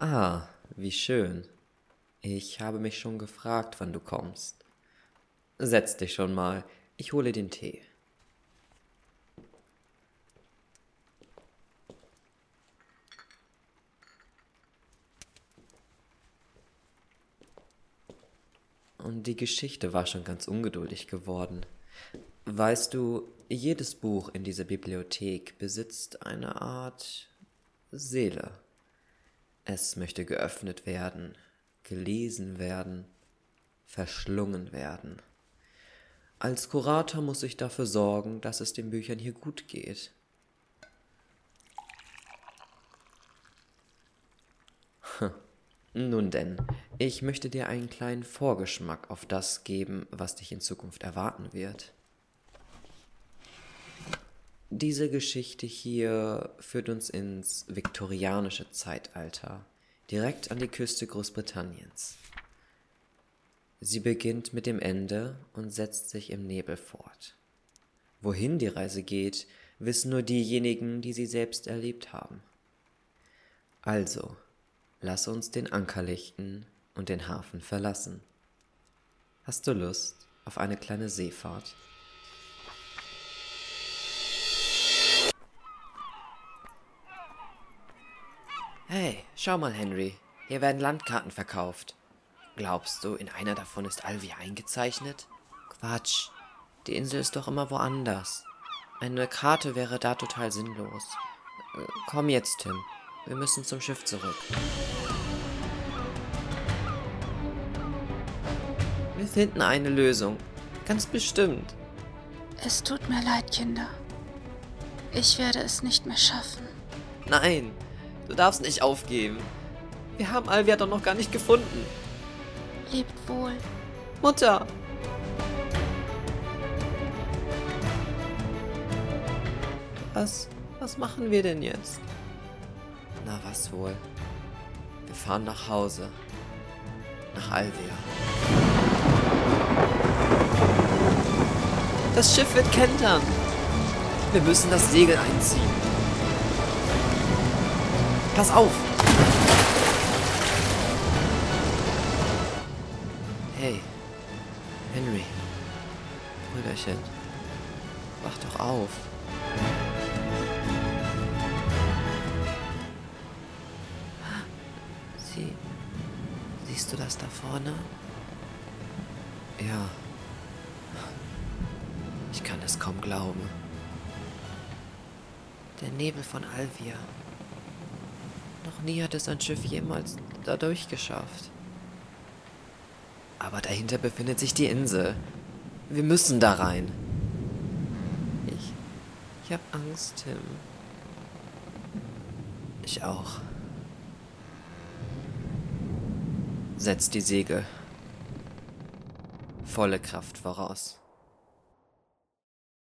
Ah, wie schön. Ich habe mich schon gefragt, wann du kommst. Setz dich schon mal, ich hole den Tee. Und die Geschichte war schon ganz ungeduldig geworden. Weißt du, jedes Buch in dieser Bibliothek besitzt eine Art Seele. Es möchte geöffnet werden, gelesen werden, verschlungen werden. Als Kurator muss ich dafür sorgen, dass es den Büchern hier gut geht. Nun denn, ich möchte dir einen kleinen Vorgeschmack auf das geben, was dich in Zukunft erwarten wird. Diese Geschichte hier führt uns ins viktorianische Zeitalter, direkt an die Küste Großbritanniens. Sie beginnt mit dem Ende und setzt sich im Nebel fort. Wohin die Reise geht, wissen nur diejenigen, die sie selbst erlebt haben. Also, lass uns den Anker lichten und den Hafen verlassen. Hast du Lust auf eine kleine Seefahrt? Hey, schau mal, Henry. Hier werden Landkarten verkauft. Glaubst du, in einer davon ist Alvi eingezeichnet? Quatsch. Die Insel ist doch immer woanders. Eine Karte wäre da total sinnlos. Äh, komm jetzt, Tim. Wir müssen zum Schiff zurück. Wir finden eine Lösung. Ganz bestimmt. Es tut mir leid, Kinder. Ich werde es nicht mehr schaffen. Nein, Du darfst nicht aufgeben. Wir haben Alvia doch noch gar nicht gefunden. Lebt wohl. Mutter! Was, was machen wir denn jetzt? Na, was wohl? Wir fahren nach Hause. Nach Alvia. Das Schiff wird kentern. Wir müssen das Segel einziehen. Pass auf! Hey, Henry. Brüderchen. Wach doch auf. Sie. Siehst du das da vorne? Ja. Ich kann es kaum glauben. Der Nebel von Alvia. Noch nie hat es ein Schiff jemals dadurch geschafft. Aber dahinter befindet sich die Insel. Wir müssen da rein. Ich. Ich hab Angst, Tim. Ich auch. Setz die Segel. Volle Kraft voraus.